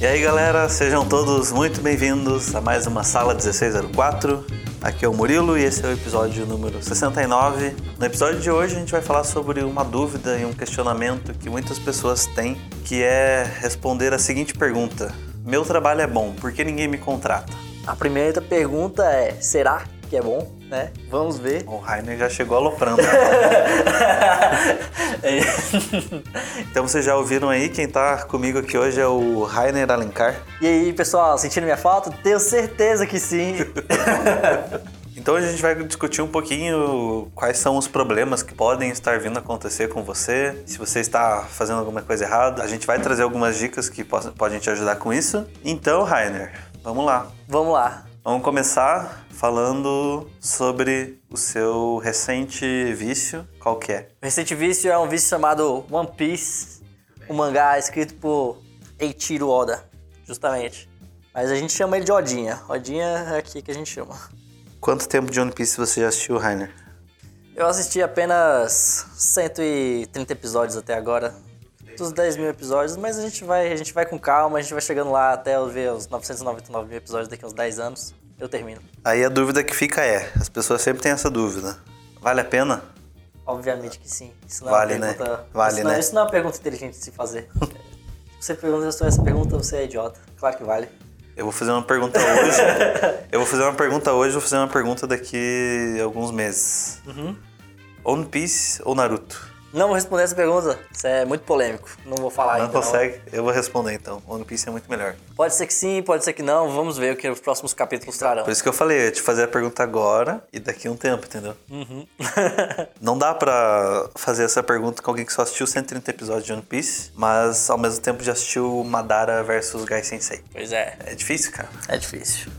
E aí galera, sejam todos muito bem-vindos a mais uma Sala 1604. Aqui é o Murilo e esse é o episódio número 69. No episódio de hoje a gente vai falar sobre uma dúvida e um questionamento que muitas pessoas têm, que é responder a seguinte pergunta: Meu trabalho é bom, por que ninguém me contrata? A primeira pergunta é: será que é bom? Né? Vamos ver. O Rainer já chegou aloprando. então vocês já ouviram aí, quem tá comigo aqui hoje é o Rainer Alencar. E aí, pessoal, sentindo minha falta? Tenho certeza que sim. Então a gente vai discutir um pouquinho quais são os problemas que podem estar vindo a acontecer com você, se você está fazendo alguma coisa errada. A gente vai trazer algumas dicas que podem te ajudar com isso. Então, Rainer, vamos lá. Vamos lá. Vamos começar falando sobre o seu recente vício. Qual que é? O recente vício é um vício chamado One Piece, um mangá escrito por Eiichiro Oda, justamente. Mas a gente chama ele de Odinha. Odinha é aqui que a gente chama. Quanto tempo de One Piece você já assistiu, Rainer? Eu assisti apenas 130 episódios até agora. Dos 10 mil episódios, mas a gente, vai, a gente vai com calma, a gente vai chegando lá até eu ver os 999 mil episódios daqui a uns 10 anos. Eu termino. Aí a dúvida que fica é: as pessoas sempre têm essa dúvida. Vale a pena? Obviamente que sim. Isso não vale, é uma né? pergunta... Vale, isso não, né? Isso não é uma pergunta inteligente de se fazer. se você pergunta essa pergunta, você é idiota. Claro que vale. Eu vou fazer uma pergunta hoje. eu vou fazer uma pergunta hoje, vou fazer uma pergunta daqui a alguns meses. Uhum. One Piece ou Naruto? Não vou responder essa pergunta. Isso é muito polêmico. Não vou falar não ainda. Não consegue? Eu vou responder então. One Piece é muito melhor. Pode ser que sim, pode ser que não. Vamos ver o que os próximos capítulos trarão. Por isso que eu falei, eu ia te fazer a pergunta agora e daqui a um tempo, entendeu? Uhum. não dá pra fazer essa pergunta com alguém que só assistiu 130 episódios de One Piece, mas ao mesmo tempo já assistiu Madara versus Gai Sensei. Pois é. É difícil, cara. É difícil.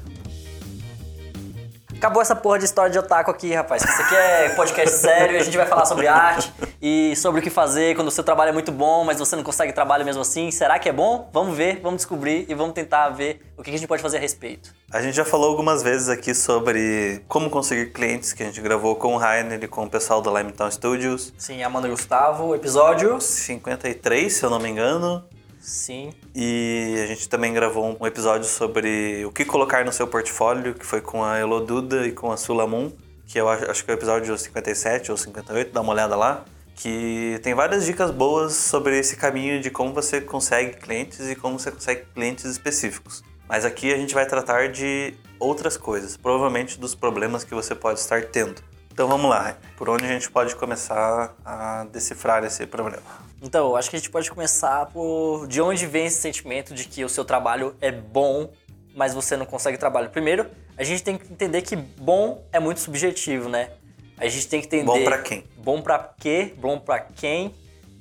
Acabou essa porra de história de otaku aqui, rapaz. Isso aqui é podcast sério, a gente vai falar sobre arte e sobre o que fazer quando o seu trabalho é muito bom, mas você não consegue trabalho mesmo assim. Será que é bom? Vamos ver, vamos descobrir e vamos tentar ver o que a gente pode fazer a respeito. A gente já falou algumas vezes aqui sobre como conseguir clientes, que a gente gravou com o Rainer e com o pessoal da Limetown Studios. Sim, Amanda e Gustavo, episódio 53, se eu não me engano. Sim. E a gente também gravou um episódio sobre o que colocar no seu portfólio, que foi com a Eloduda e com a Sulamun, que eu acho que é o episódio 57 ou 58, dá uma olhada lá. Que tem várias dicas boas sobre esse caminho de como você consegue clientes e como você consegue clientes específicos. Mas aqui a gente vai tratar de outras coisas, provavelmente dos problemas que você pode estar tendo. Então vamos lá, por onde a gente pode começar a decifrar esse problema? Então, acho que a gente pode começar por de onde vem esse sentimento de que o seu trabalho é bom, mas você não consegue trabalho. Primeiro, a gente tem que entender que bom é muito subjetivo, né? A gente tem que entender. Bom para quem? Bom para quê? Bom para quem?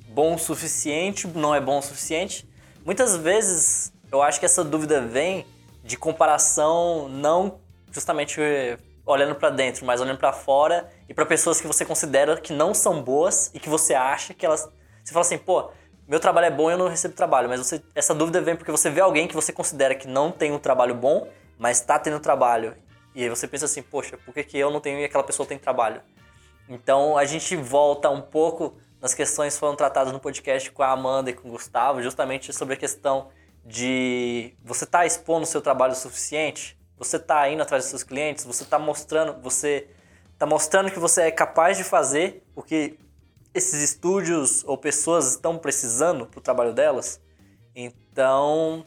Bom o suficiente? Não é bom o suficiente? Muitas vezes eu acho que essa dúvida vem de comparação não justamente olhando para dentro, mas olhando para fora e para pessoas que você considera que não são boas e que você acha que elas você fala assim, pô, meu trabalho é bom e eu não recebo trabalho, mas você, essa dúvida vem porque você vê alguém que você considera que não tem um trabalho bom, mas está tendo trabalho. E aí você pensa assim, poxa, por que, que eu não tenho e aquela pessoa tem trabalho? Então a gente volta um pouco nas questões que foram tratadas no podcast com a Amanda e com o Gustavo, justamente sobre a questão de você tá expondo o seu trabalho o suficiente, você tá indo atrás dos seus clientes, você tá mostrando, você tá mostrando que você é capaz de fazer o que esses estúdios ou pessoas estão precisando para o trabalho delas. Então,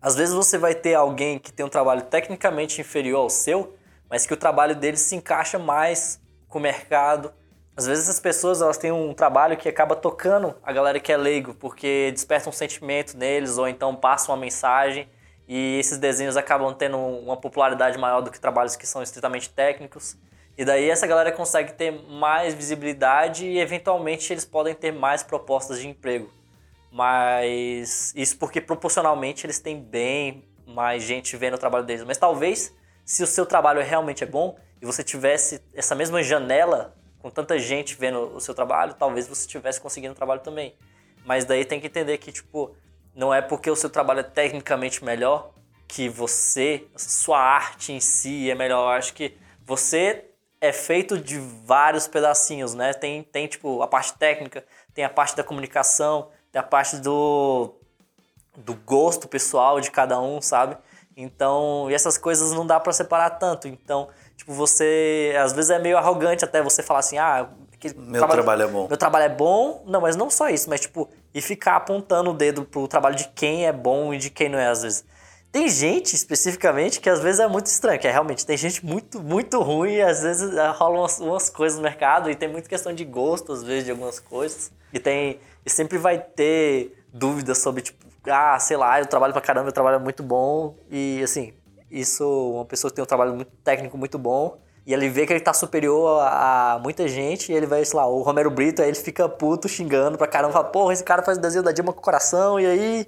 às vezes você vai ter alguém que tem um trabalho tecnicamente inferior ao seu, mas que o trabalho dele se encaixa mais com o mercado. Às vezes essas pessoas elas têm um trabalho que acaba tocando a galera que é leigo, porque desperta um sentimento neles ou então passa uma mensagem e esses desenhos acabam tendo uma popularidade maior do que trabalhos que são estritamente técnicos. E daí essa galera consegue ter mais visibilidade e eventualmente eles podem ter mais propostas de emprego. Mas isso porque proporcionalmente eles têm bem mais gente vendo o trabalho deles. Mas talvez se o seu trabalho realmente é bom e você tivesse essa mesma janela com tanta gente vendo o seu trabalho, talvez você estivesse conseguindo trabalho também. Mas daí tem que entender que tipo não é porque o seu trabalho é tecnicamente melhor que você, sua arte em si é melhor. Eu acho que você é feito de vários pedacinhos, né? Tem, tem tipo a parte técnica, tem a parte da comunicação, tem a parte do do gosto pessoal de cada um, sabe? Então, e essas coisas não dá para separar tanto. Então, tipo, você às vezes é meio arrogante até você falar assim: "Ah, meu trabalho, trabalho, é bom". Meu trabalho é bom. Não, mas não só isso, mas tipo, e ficar apontando o dedo pro trabalho de quem é bom e de quem não é às vezes. Tem gente, especificamente, que às vezes é muito estranho, que é realmente tem gente muito, muito ruim, e às vezes eh, rolam umas, umas, coisas no mercado, e tem muita questão de gosto, às vezes, de algumas coisas. E tem. E sempre vai ter dúvidas sobre, tipo, ah, sei lá, eu trabalho pra caramba, meu trabalho é muito bom. E assim, isso, uma pessoa que tem um trabalho muito técnico muito bom, e ele vê que ele tá superior a, a, muita gente, e ele vai, sei lá, o Romero Brito, aí ele fica puto xingando pra caramba, fala, porra, esse cara faz o desenho da Dilma com o coração, e aí,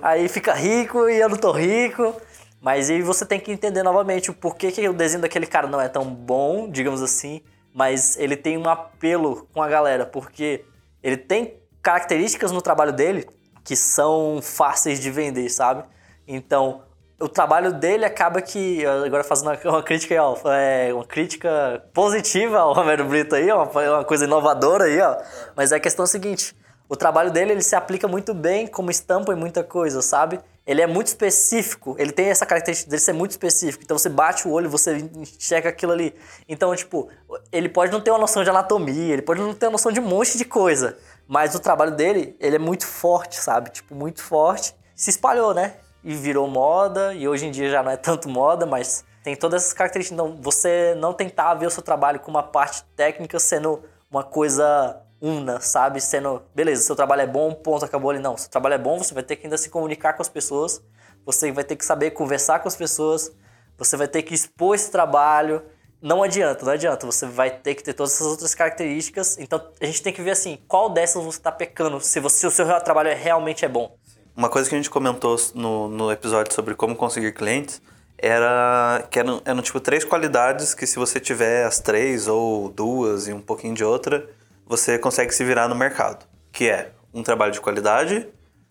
aí fica rico e eu não tô rico. Mas aí você tem que entender novamente o porquê que o desenho daquele cara não é tão bom, digamos assim, mas ele tem um apelo com a galera, porque ele tem características no trabalho dele que são fáceis de vender, sabe? Então, o trabalho dele acaba que, agora fazendo uma, crítica aí, ó, é uma crítica positiva ao Romero Brito aí, ó, uma coisa inovadora aí, ó. Mas é a questão seguinte, o trabalho dele, ele se aplica muito bem como estampa em muita coisa, sabe? Ele é muito específico, ele tem essa característica dele ser muito específico. Então você bate o olho, você enxerga aquilo ali. Então, tipo, ele pode não ter uma noção de anatomia, ele pode não ter uma noção de um monte de coisa. Mas o trabalho dele, ele é muito forte, sabe? Tipo, muito forte. Se espalhou, né? E virou moda, e hoje em dia já não é tanto moda, mas tem todas essas características. Então, você não tentar ver o seu trabalho com uma parte técnica sendo uma coisa una, sabe? Sendo, beleza, seu trabalho é bom, ponto, acabou ali. Não, seu trabalho é bom, você vai ter que ainda se comunicar com as pessoas, você vai ter que saber conversar com as pessoas, você vai ter que expor esse trabalho. Não adianta, não adianta. Você vai ter que ter todas essas outras características. Então, a gente tem que ver assim, qual dessas você está pecando, se, você, se o seu trabalho é realmente é bom. Uma coisa que a gente comentou no, no episódio sobre como conseguir clientes era que eram, eram tipo três qualidades que se você tiver as três ou duas e um pouquinho de outra, você consegue se virar no mercado. Que é um trabalho de qualidade,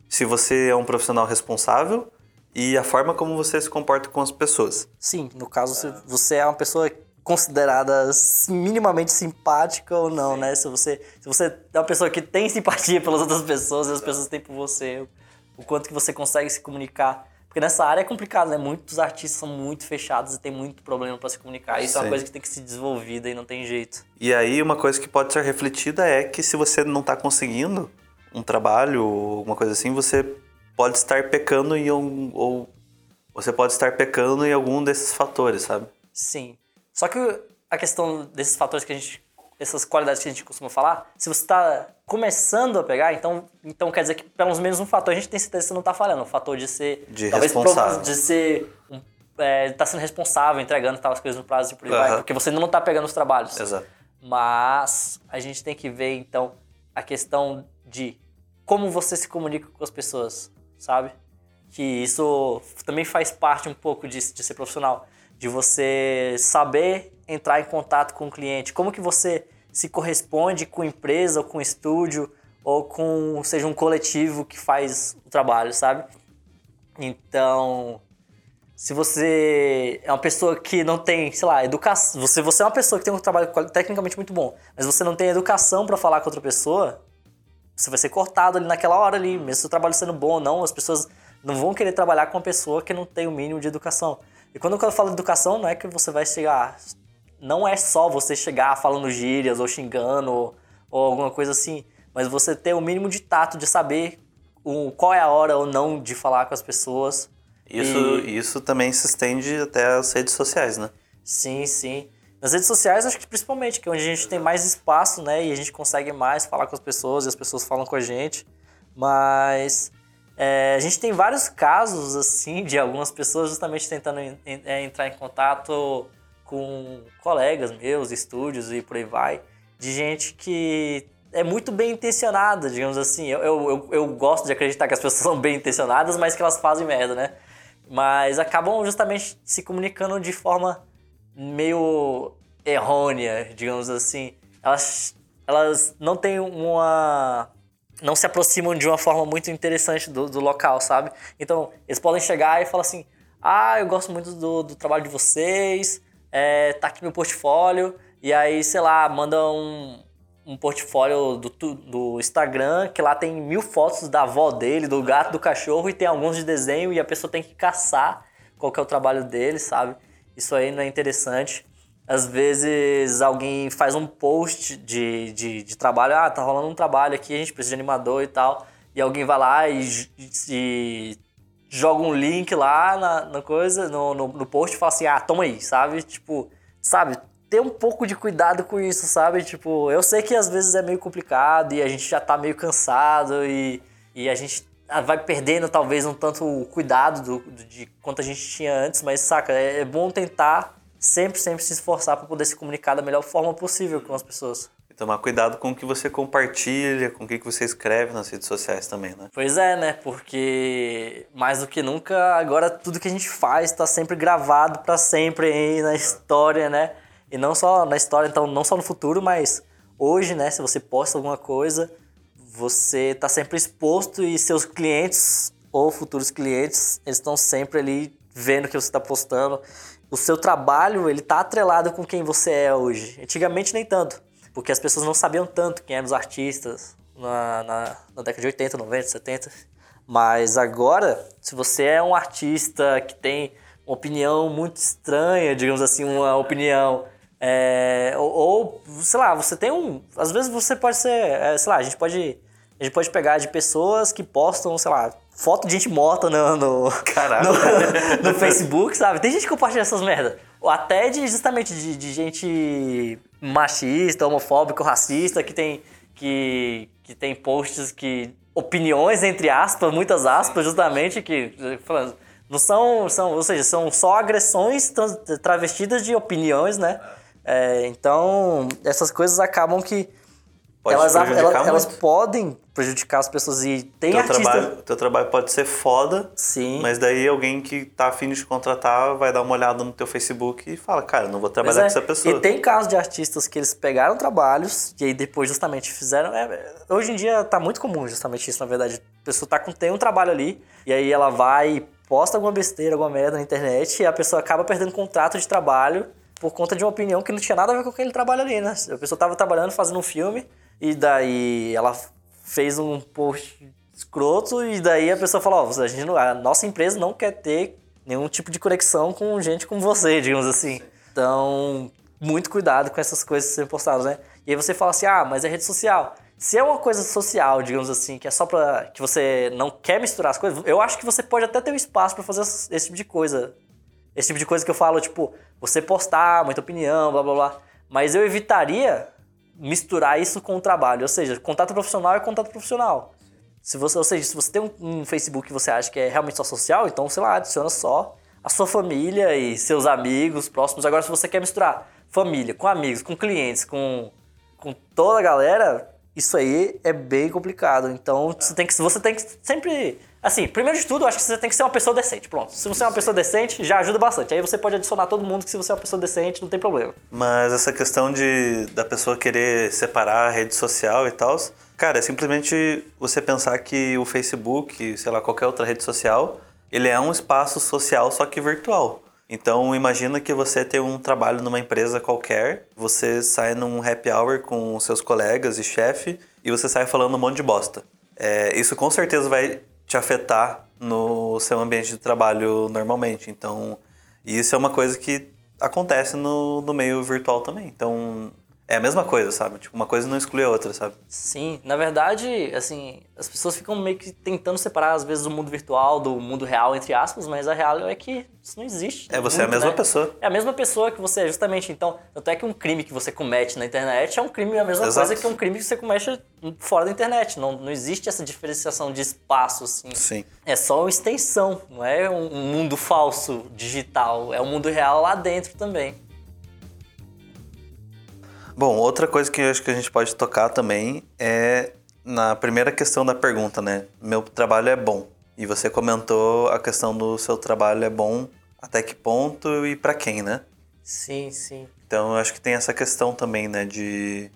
se você é um profissional responsável e a forma como você se comporta com as pessoas. Sim, no caso, se você é uma pessoa considerada minimamente simpática ou não, Sim. né? Se você, se você é uma pessoa que tem simpatia pelas outras pessoas e as pessoas têm por você, o quanto que você consegue se comunicar. Porque nessa área é complicado, né? Muitos artistas são muito fechados e tem muito problema para se comunicar. Isso Sim. é uma coisa que tem que ser desenvolvida e não tem jeito. E aí uma coisa que pode ser refletida é que se você não está conseguindo um trabalho, uma coisa assim, você pode estar pecando em um, ou você pode estar pecando em algum desses fatores, sabe? Sim. Só que a questão desses fatores que a gente essas qualidades que a gente costuma falar, se você está começando a pegar, então, então quer dizer que pelo menos um fator a gente tem certeza que você não está falhando. O fator de ser. De talvez responsável. de ser. É, tá sendo responsável, entregando tal, as coisas no prazo e por aí uhum. vai. Porque você não está pegando os trabalhos. Exato. Mas a gente tem que ver, então, a questão de como você se comunica com as pessoas, sabe? Que isso também faz parte um pouco de, de ser profissional. De você saber entrar em contato com o cliente, como que você se corresponde com empresa ou com estúdio ou com, seja, um coletivo que faz o trabalho, sabe? Então, se você é uma pessoa que não tem, sei lá, educação, você, você é uma pessoa que tem um trabalho tecnicamente muito bom, mas você não tem educação para falar com outra pessoa, você vai ser cortado ali naquela hora ali, mesmo o trabalho sendo bom ou não, as pessoas não vão querer trabalhar com uma pessoa que não tem o mínimo de educação. E quando eu falo de educação, não é que você vai chegar, não é só você chegar falando gírias ou xingando ou, ou alguma coisa assim, mas você ter o mínimo de tato de saber o, qual é a hora ou não de falar com as pessoas. Isso, e... isso também se estende até as redes sociais, né? Sim, sim. Nas redes sociais, acho que principalmente, que é onde a gente tem mais espaço, né? E a gente consegue mais falar com as pessoas e as pessoas falam com a gente. Mas é, a gente tem vários casos, assim, de algumas pessoas justamente tentando é, entrar em contato com colegas meus, estúdios e por aí vai, de gente que é muito bem intencionada, digamos assim. Eu, eu, eu, gosto de acreditar que as pessoas são bem intencionadas, mas que elas fazem merda, né? Mas acabam justamente se comunicando de forma meio errônea, digamos assim. Elas, elas não têm uma. não se aproximam de uma forma muito interessante do, do local, sabe? Então, eles podem chegar e falar assim: ah, eu gosto muito do, do trabalho de vocês, é, tá aqui meu portfólio, e aí, sei lá, manda um, um portfólio do, do Instagram que lá tem mil fotos da avó dele, do gato, do cachorro e tem alguns de desenho e a pessoa tem que caçar qual que é o trabalho dele, sabe? Isso aí não é interessante. Às vezes alguém faz um post de, de, de trabalho, ah, tá rolando um trabalho aqui, a gente precisa de animador e tal. E alguém vai lá e, e joga um link lá na, na coisa, no, no, no, post e fala assim, ah, toma aí, sabe? Tipo, sabe? Ter um pouco de cuidado com isso, sabe? Tipo, eu sei que às vezes é meio complicado e a gente já tá meio cansado e, e a gente vai perdendo talvez um tanto o cuidado do, do, de quanto a gente tinha antes, mas saca, é, é bom tentar sempre, sempre se esforçar para poder se comunicar da melhor forma possível com as pessoas. Tomar cuidado com o que você compartilha, com o que você escreve nas redes sociais também, né? Pois é, né? Porque mais do que nunca, agora tudo que a gente faz está sempre gravado para sempre aí na história, né? E não só na história, então não só no futuro, mas hoje, né? Se você posta alguma coisa, você está sempre exposto e seus clientes ou futuros clientes, estão sempre ali vendo o que você está postando. O seu trabalho, ele tá atrelado com quem você é hoje. Antigamente nem tanto, porque as pessoas não sabiam tanto quem eram os artistas na, na, na década de 80, 90, 70. Mas agora, se você é um artista que tem uma opinião muito estranha, digamos assim, uma opinião é, ou, ou, sei lá, você tem um. Às vezes você pode ser. É, sei lá, a gente pode. A gente pode pegar de pessoas que postam, sei lá, foto de gente morta no, no, no, no, Facebook, sabe? Tem gente que compartilha essas merdas. Ou até de justamente de, de gente machista, homofóbico, racista, que tem. Que, que tem posts que. opiniões, entre aspas, muitas aspas, justamente, que. Não são, são. Ou seja, são só agressões travestidas de opiniões, né? É, então, essas coisas acabam que Pode elas, elas, elas, podem prejudicar as pessoas e tem teu artista... Trabalho, teu trabalho pode ser foda, Sim. mas daí alguém que tá afim de te contratar vai dar uma olhada no teu Facebook e fala, cara, não vou trabalhar é. com essa pessoa. E tem casos de artistas que eles pegaram trabalhos e aí depois justamente fizeram... É, hoje em dia tá muito comum justamente isso, na verdade. A pessoa tá com, tem um trabalho ali e aí ela vai e posta alguma besteira, alguma merda na internet e a pessoa acaba perdendo contrato de trabalho por conta de uma opinião que não tinha nada a ver com aquele trabalho ali, né? A pessoa tava trabalhando, fazendo um filme e daí ela fez um post escroto e daí a pessoa falou, oh, a, gente não, a nossa empresa não quer ter nenhum tipo de conexão com gente como você, digamos assim. Então, muito cuidado com essas coisas que são postadas, né? E aí você fala assim, ah, mas é rede social. Se é uma coisa social, digamos assim, que é só pra. que você não quer misturar as coisas, eu acho que você pode até ter um espaço para fazer esse tipo de coisa. Esse tipo de coisa que eu falo, tipo, você postar muita opinião, blá blá blá. Mas eu evitaria misturar isso com o trabalho. Ou seja, contato profissional é contato profissional. Se você, ou seja, se você tem um, um Facebook que você acha que é realmente só social, então, sei lá, adiciona só a sua família e seus amigos próximos. Agora, se você quer misturar família com amigos, com clientes, com, com toda a galera, isso aí é bem complicado. Então, você tem que, você tem que sempre Assim, primeiro de tudo, eu acho que você tem que ser uma pessoa decente. Pronto. Se você é uma pessoa decente, já ajuda bastante. Aí você pode adicionar todo mundo que se você é uma pessoa decente, não tem problema. Mas essa questão de da pessoa querer separar a rede social e tal, cara, é simplesmente você pensar que o Facebook, sei lá, qualquer outra rede social, ele é um espaço social só que virtual. Então imagina que você tem um trabalho numa empresa qualquer, você sai num happy hour com seus colegas e chefe e você sai falando um monte de bosta. É, isso com certeza vai te afetar no seu ambiente de trabalho normalmente. Então, isso é uma coisa que acontece no, no meio virtual também. Então, é a mesma coisa, sabe? Tipo, uma coisa não exclui a outra, sabe? Sim, na verdade, assim, as pessoas ficam meio que tentando separar, às vezes, o mundo virtual do mundo real, entre aspas, mas a real é que isso não existe. É, você muito, é a mesma né? pessoa. É a mesma pessoa que você é, justamente. Então, até que um crime que você comete na internet é um crime, a mesma Exato. coisa que um crime que você comete fora da internet. Não, não existe essa diferenciação de espaço, assim. Sim. É só uma extensão, não é um mundo falso digital, é um mundo real lá dentro também. Bom, outra coisa que eu acho que a gente pode tocar também é na primeira questão da pergunta, né? Meu trabalho é bom. E você comentou a questão do seu trabalho é bom, até que ponto e para quem, né? Sim, sim. Então eu acho que tem essa questão também, né? De.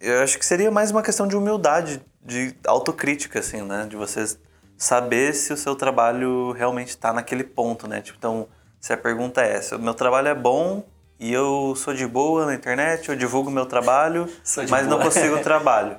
Eu acho que seria mais uma questão de humildade, de autocrítica, assim, né? De você saber se o seu trabalho realmente está naquele ponto, né? Tipo, então, se a pergunta é essa, o meu trabalho é bom, e eu sou de boa na internet, eu divulgo meu trabalho, mas não boa. consigo trabalho.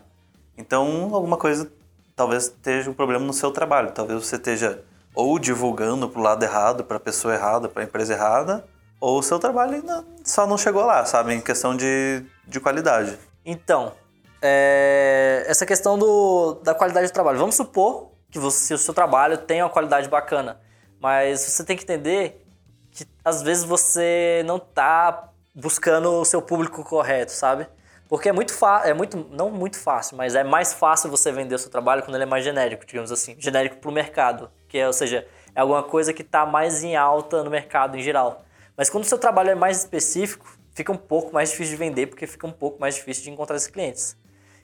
Então, alguma coisa talvez esteja um problema no seu trabalho. Talvez você esteja ou divulgando pro lado errado, para a pessoa errada, para a empresa errada, ou o seu trabalho ainda só não chegou lá, sabe? Em questão de, de qualidade. Então, é, essa questão do, da qualidade do trabalho. Vamos supor que você, o seu trabalho tem uma qualidade bacana, mas você tem que entender que às vezes você não tá buscando o seu público correto, sabe? Porque é muito fácil, é muito, não muito fácil, mas é mais fácil você vender o seu trabalho quando ele é mais genérico, digamos assim, genérico para o mercado, que é, ou seja, é alguma coisa que está mais em alta no mercado em geral. Mas quando o seu trabalho é mais específico, fica um pouco mais difícil de vender, porque fica um pouco mais difícil de encontrar esses clientes.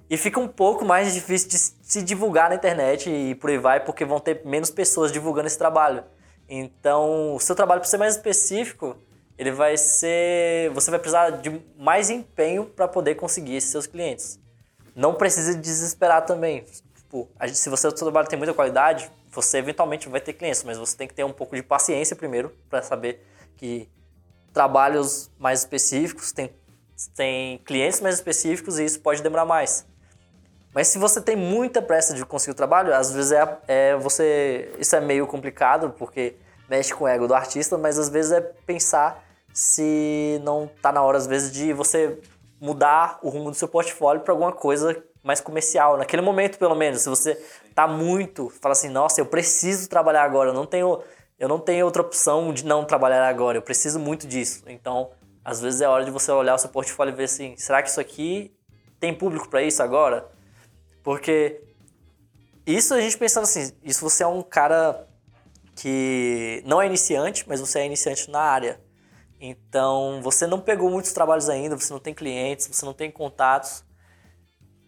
E fica um pouco mais difícil de se divulgar na internet e por aí vai, porque vão ter menos pessoas divulgando esse trabalho. Então, o seu trabalho, por ser mais específico, ele vai ser. Você vai precisar de mais empenho para poder conseguir esses seus clientes. Não precisa desesperar também. Tipo, gente- se você, o seu trabalho tem muita qualidade, você eventualmente vai ter clientes, mas você tem que ter um pouco de paciência primeiro para saber que trabalhos mais específicos têm, têm clientes mais específicos e isso pode demorar mais. Mas se você tem muita pressa de conseguir o trabalho, às vezes é, é você. Isso é meio complicado, porque mexe com o ego do artista, mas às vezes é pensar se não tá na hora, às vezes, de você mudar o rumo do seu portfólio para alguma coisa mais comercial. Naquele momento, pelo menos, se você tá muito, fala assim, nossa, eu preciso trabalhar agora, eu não tenho, eu não tenho outra opção de não trabalhar agora, eu preciso muito disso. Então, às vezes é hora de você olhar o seu portfólio e ver assim, será que isso aqui tem público para isso agora? Porque isso a gente pensando assim, isso você é um cara que não é iniciante, mas você é iniciante na área. Então, você não pegou muitos trabalhos ainda, você não tem clientes, você não tem contatos.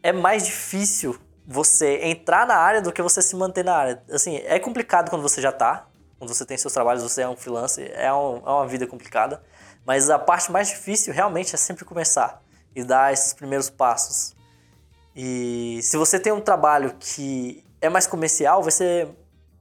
É mais difícil você entrar na área do que você se manter na área. Assim, é complicado quando você já tá, quando você tem seus trabalhos, você é um freelancer, é, um- é uma vida complicada. Mas a parte mais difícil realmente é sempre começar e dar esses primeiros passos. E se você tem um trabalho que é mais comercial, vai ser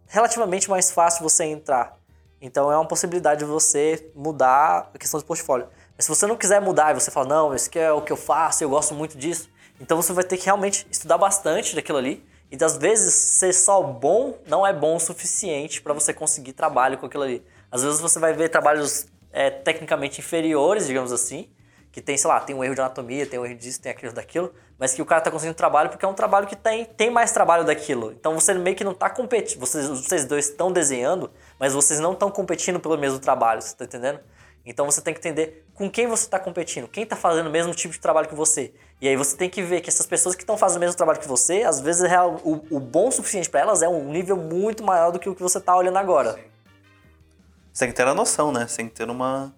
relativamente mais fácil você entrar. Então é uma possibilidade de você mudar a questão do portfólio. Mas se você não quiser mudar e você fala, não, esse aqui é o que eu faço, eu gosto muito disso, então você vai ter que realmente estudar bastante daquilo ali. E às vezes ser só bom não é bom o suficiente para você conseguir trabalho com aquilo ali. Às vezes você vai ver trabalhos é, tecnicamente inferiores, digamos assim, que tem, sei lá, tem um erro de anatomia, tem um erro disso, tem aquilo, daquilo, mas que o cara tá conseguindo trabalho porque é um trabalho que tem, tem mais trabalho daquilo. Então você meio que não tá competindo, vocês, vocês dois estão desenhando, mas vocês não estão competindo pelo mesmo trabalho, você tá entendendo? Então você tem que entender com quem você está competindo, quem está fazendo o mesmo tipo de trabalho que você. E aí você tem que ver que essas pessoas que estão fazendo o mesmo trabalho que você, às vezes é o, o bom suficiente para elas é um nível muito maior do que o que você tá olhando agora. Você tem que ter a noção, né? Você tem que ter uma,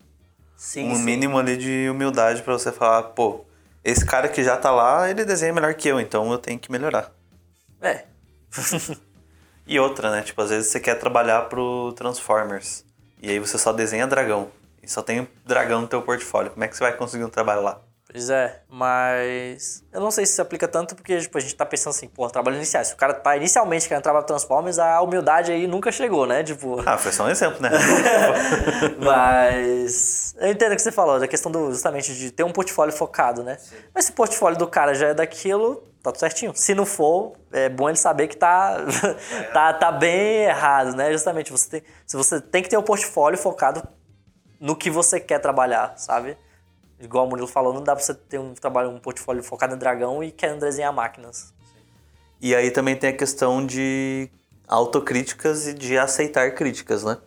Sim, um sim. mínimo ali de humildade pra você falar, pô, esse cara que já tá lá, ele desenha melhor que eu, então eu tenho que melhorar. É. E outra, né? Tipo, às vezes você quer trabalhar pro Transformers. E aí você só desenha dragão. E só tem dragão no teu portfólio. Como é que você vai conseguir um trabalho lá? Pois é, mas eu não sei se se aplica tanto porque tipo, a gente tá pensando assim, pô, trabalho inicial. Se o cara tá inicialmente querendo trabalhar Transformers, a humildade aí nunca chegou, né? Tipo, Ah, foi só um exemplo, né? mas eu entendo o que você falou, da questão do justamente de ter um portfólio focado, né? Mas se o portfólio do cara já é daquilo, tá tudo certinho. Se não for, é bom ele saber que tá, tá, tá bem errado, né? Justamente, você tem, se você tem que ter um portfólio focado no que você quer trabalhar, sabe? Igual o Murilo falou, não dá pra você ter um trabalho, um portfólio focado em dragão e querendo desenhar máquinas. e aí também tem a questão de autocríticas e de aceitar críticas, né?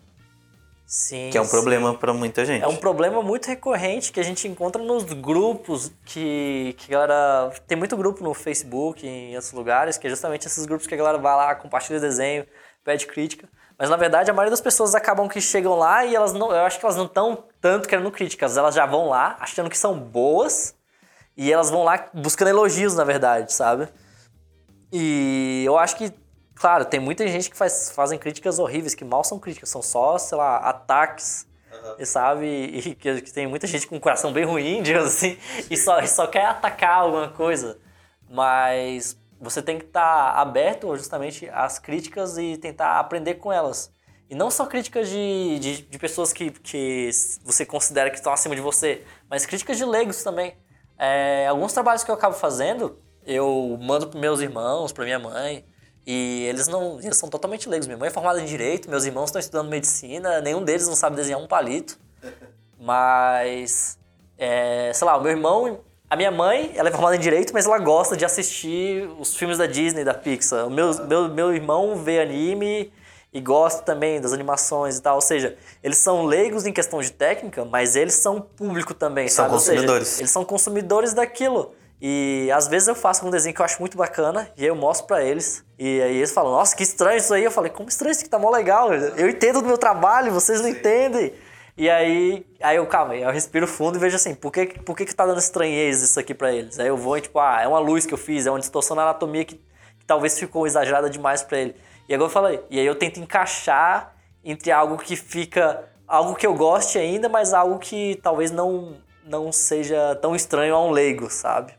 Sim. Que é um sim. problema pra muita gente. É um problema muito recorrente que a gente encontra nos grupos que, que a galera. Tem muito grupo no Facebook e em outros lugares, que é justamente esses grupos que a galera vai lá, compartilha desenho, pede crítica. Mas na verdade a maioria das pessoas acabam que chegam lá e elas não. Eu acho que elas não estão tanto querendo críticas, elas já vão lá achando que são boas e elas vão lá buscando elogios, na verdade, sabe? E eu acho que, claro, tem muita gente que faz, fazem críticas horríveis, que mal são críticas, são só, sei lá, ataques, e sabe? E que, que tem muita gente com um coração bem ruim, digamos assim, e só, e só quer atacar alguma coisa. Mas você tem que estar aberto justamente às críticas e tentar aprender com elas. E não só críticas de, de, de pessoas que, que você considera que estão acima de você, mas críticas de leigos também. É, alguns trabalhos que eu acabo fazendo, eu mando para meus irmãos, para minha mãe, e eles não, eles são totalmente leigos. Minha mãe é formada em direito, meus irmãos estão estudando medicina, nenhum deles não sabe desenhar um palito. Mas, é, sei lá, o meu irmão, a minha mãe, ela é formada em direito, mas ela gosta de assistir os filmes da Disney, da Pixar. O meu, meu, meu irmão vê anime e gosta também das animações e tal. Ou seja, eles são leigos em questão de técnica, mas eles são público também, são sabe? consumidores. Seja, eles são consumidores daquilo. E às vezes eu faço um desenho que eu acho muito bacana e aí eu mostro para eles. E aí eles falam, nossa, que estranho isso aí. Eu falei, como estranho isso aqui tá mó legal. Eu entendo do meu trabalho, vocês não entendem. E aí, aí eu, calma, eu respiro fundo e vejo assim, por que, por que, que tá dando estranheza isso aqui para eles? Aí eu vou e tipo, ah, é uma luz que eu fiz, é uma distorção na anatomia que, que talvez ficou exagerada demais para ele. E agora eu falei, e aí eu tento encaixar entre algo que fica, algo que eu goste ainda, mas algo que talvez não, não seja tão estranho a um leigo, sabe?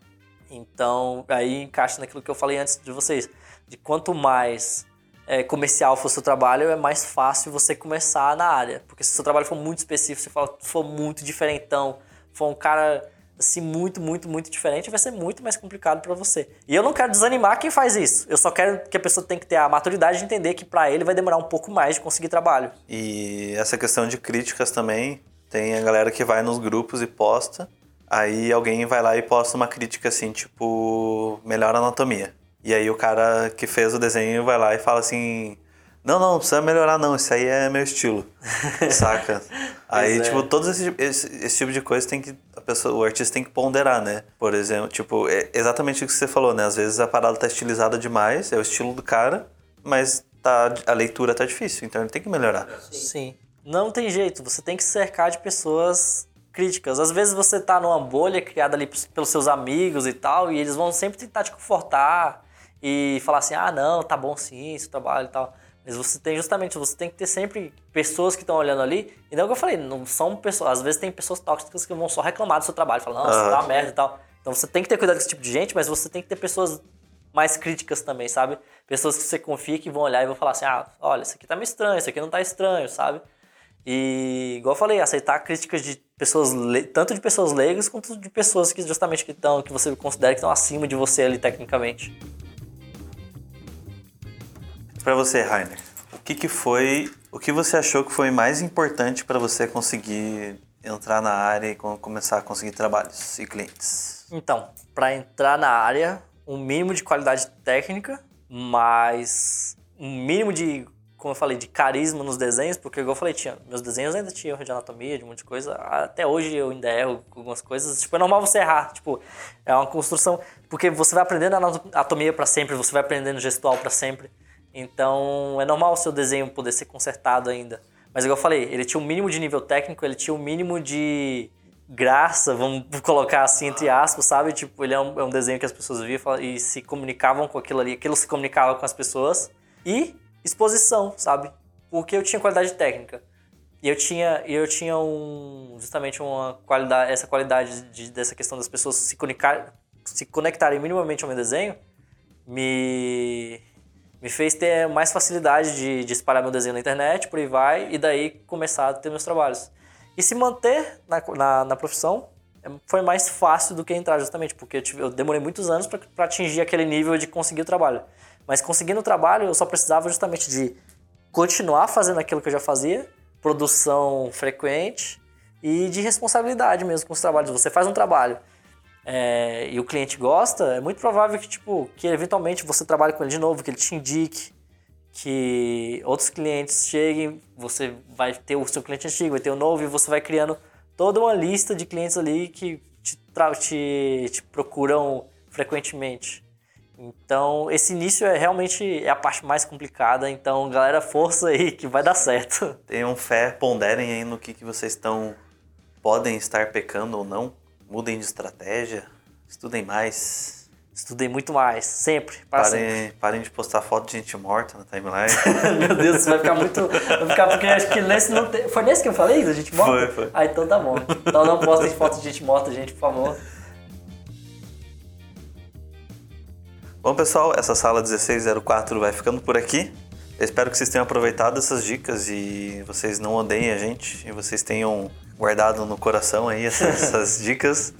Então, aí encaixa naquilo que eu falei antes de vocês, de quanto mais é, comercial for o seu trabalho, é mais fácil você começar na área. Porque se o seu trabalho for muito específico, se for, muito diferentão, for um cara assim muito, muito, muito diferente, vai ser muito mais complicado para você. E eu não quero desanimar quem faz isso. Eu só quero que a pessoa tenha que ter a maturidade de entender que para ele vai demorar um pouco mais de conseguir trabalho. E essa questão de críticas também, tem a galera que vai nos grupos e posta, aí alguém vai lá e posta uma crítica assim, tipo, melhor anatomia. E aí o cara que fez o desenho vai lá e fala assim: Não, não, não precisa melhorar, não, isso aí é meu estilo. Saca? aí, é. tipo, todos esse, esse, esse, tipo de coisa tem que. A pessoa, o artista tem que ponderar, né? Por exemplo, tipo, é exatamente o que você falou, né? Às vezes a parada tá estilizada demais, é o estilo do cara, mas tá, a leitura tá difícil, então ele tem que melhorar. Sim. Não tem jeito, você tem que cercar de pessoas críticas. Às vezes você tá numa bolha criada ali pelos seus amigos e tal, e eles vão sempre tentar te confortar e falar assim, ah, não, tá bom sim, esse trabalho e tal. Mas você tem justamente, você tem que ter sempre pessoas que estão olhando ali. E não é o que eu falei, não são pessoas. Às vezes tem pessoas tóxicas que vão só reclamar do seu trabalho, falar, não, você tá uma merda e tal. Então você tem que ter cuidado com esse tipo de gente, mas você tem que ter pessoas mais críticas também, sabe? Pessoas que você confia que vão olhar e vão falar assim, ah, olha, isso aqui tá meio estranho, isso aqui não tá estranho, sabe? E, igual eu falei, aceitar críticas de pessoas, tanto de pessoas leigas quanto de pessoas que justamente que estão, que você considera que estão acima de você ali tecnicamente. Para você, Rainer, o que, que foi, o que você achou que foi mais importante para você conseguir entrar na área e começar a conseguir trabalhos e clientes? Então, para entrar na área, um mínimo de qualidade técnica, mas um mínimo de, como eu falei, de carisma nos desenhos, porque igual eu falei, tinha, meus desenhos ainda tinham de anatomia, de um monte de coisa. Até hoje eu ainda erro algumas coisas. Tipo, é normal você errar. Tipo, é uma construção. Porque você vai aprendendo anatomia para sempre, você vai aprendendo gestual para sempre. Então é normal o seu desenho poder ser consertado ainda. Mas igual eu falei, ele tinha um mínimo de nível técnico, ele tinha um mínimo de graça, vamos colocar assim entre aspas, sabe? Tipo, ele é um, é um desenho que as pessoas viam e se comunicavam com aquilo ali, aquilo se comunicava com as pessoas. E exposição, sabe? Porque eu tinha qualidade técnica. E eu tinha, eu tinha um, justamente uma qualidade, essa qualidade de, dessa questão das pessoas se, conectar, se conectarem minimamente ao meu desenho, me me fez ter mais facilidade de, de, espalhar meu desenho na internet, por aí vai, e daí começar a ter meus trabalhos. E se manter na, na, na profissão é, foi mais fácil do que entrar, justamente, porque eu, tive, eu demorei muitos anos para atingir aquele nível de conseguir o trabalho. Mas conseguindo o trabalho, eu só precisava justamente de continuar fazendo aquilo que eu já fazia, produção frequente e de responsabilidade mesmo com os trabalhos. Você faz um trabalho é, e o cliente gosta, é muito provável que, tipo, que eventualmente você trabalhe com ele de novo, que ele te indique, que outros clientes cheguem, você vai ter o seu cliente antigo, vai ter o novo, e você vai criando toda uma lista de clientes ali que te, te, te procuram frequentemente. Então, esse início é realmente é a parte mais complicada. Então, galera, força aí que vai dar certo. Tenham fé, ponderem aí no que, que vocês estão podem estar pecando ou não mudem de estratégia, estudem mais. Estudem muito mais, sempre. Parem, sempre. parem de postar foto de gente morta na timeline. Meu Deus, isso vai ficar muito. Vai ficar porque acho que nesse não tem. Foi nesse que eu falei, da gente morta? Foi, foi. Ah, então tá bom. Então não postem foto de gente morta, gente, por favor. Bom, pessoal, essa sala 1604 vai ficando por aqui. Eu espero que vocês tenham aproveitado essas dicas e vocês não odeiem a gente e vocês tenham guardado no coração aí essas, essas dicas.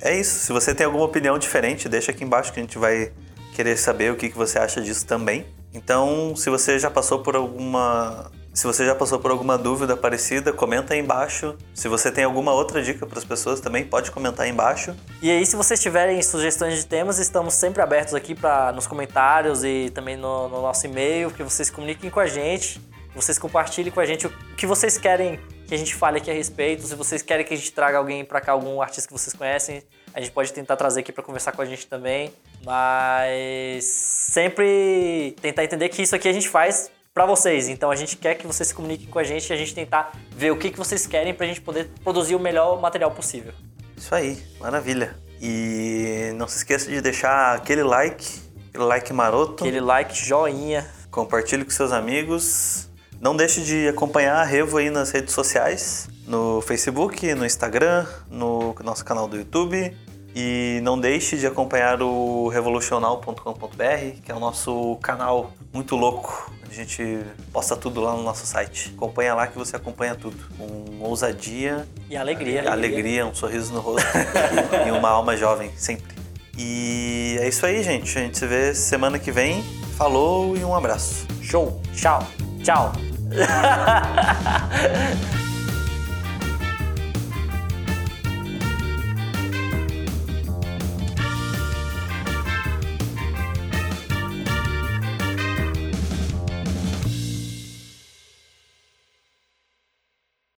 É isso. Se você tem alguma opinião diferente, deixa aqui embaixo que a gente vai querer saber o que, que você acha disso também. Então, se você já passou por alguma se você já passou por alguma dúvida parecida, comenta aí embaixo. Se você tem alguma outra dica para as pessoas também, pode comentar aí embaixo. E aí, se vocês tiverem sugestões de temas, estamos sempre abertos aqui para nos comentários e também no, no nosso e-mail, que vocês comuniquem com a gente, vocês compartilhem com a gente o que vocês querem que a gente fale aqui a respeito. Se vocês querem que a gente traga alguém para cá, algum artista que vocês conhecem, a gente pode tentar trazer aqui para conversar com a gente também. Mas sempre tentar entender que isso aqui a gente faz para vocês. Então a gente quer que vocês se comuniquem com a gente e a gente tentar ver o que, que vocês querem para a gente poder produzir o melhor material possível. Isso aí, maravilha. E não se esqueça de deixar aquele like, aquele like maroto. Aquele like, joinha. Compartilhe com seus amigos. Não deixe de acompanhar a Revo aí nas redes sociais, no Facebook, no Instagram, no nosso canal do YouTube. E não deixe de acompanhar o revolucional.com.br, que é o nosso canal muito louco. A gente posta tudo lá no nosso site. Acompanha lá que você acompanha tudo. Com ousadia. E alegria. E alegria, um sorriso no rosto. e uma alma jovem, sempre. E é isso aí, gente. A gente se vê semana que vem. Falou e um abraço. Show. Tchau. Tchau.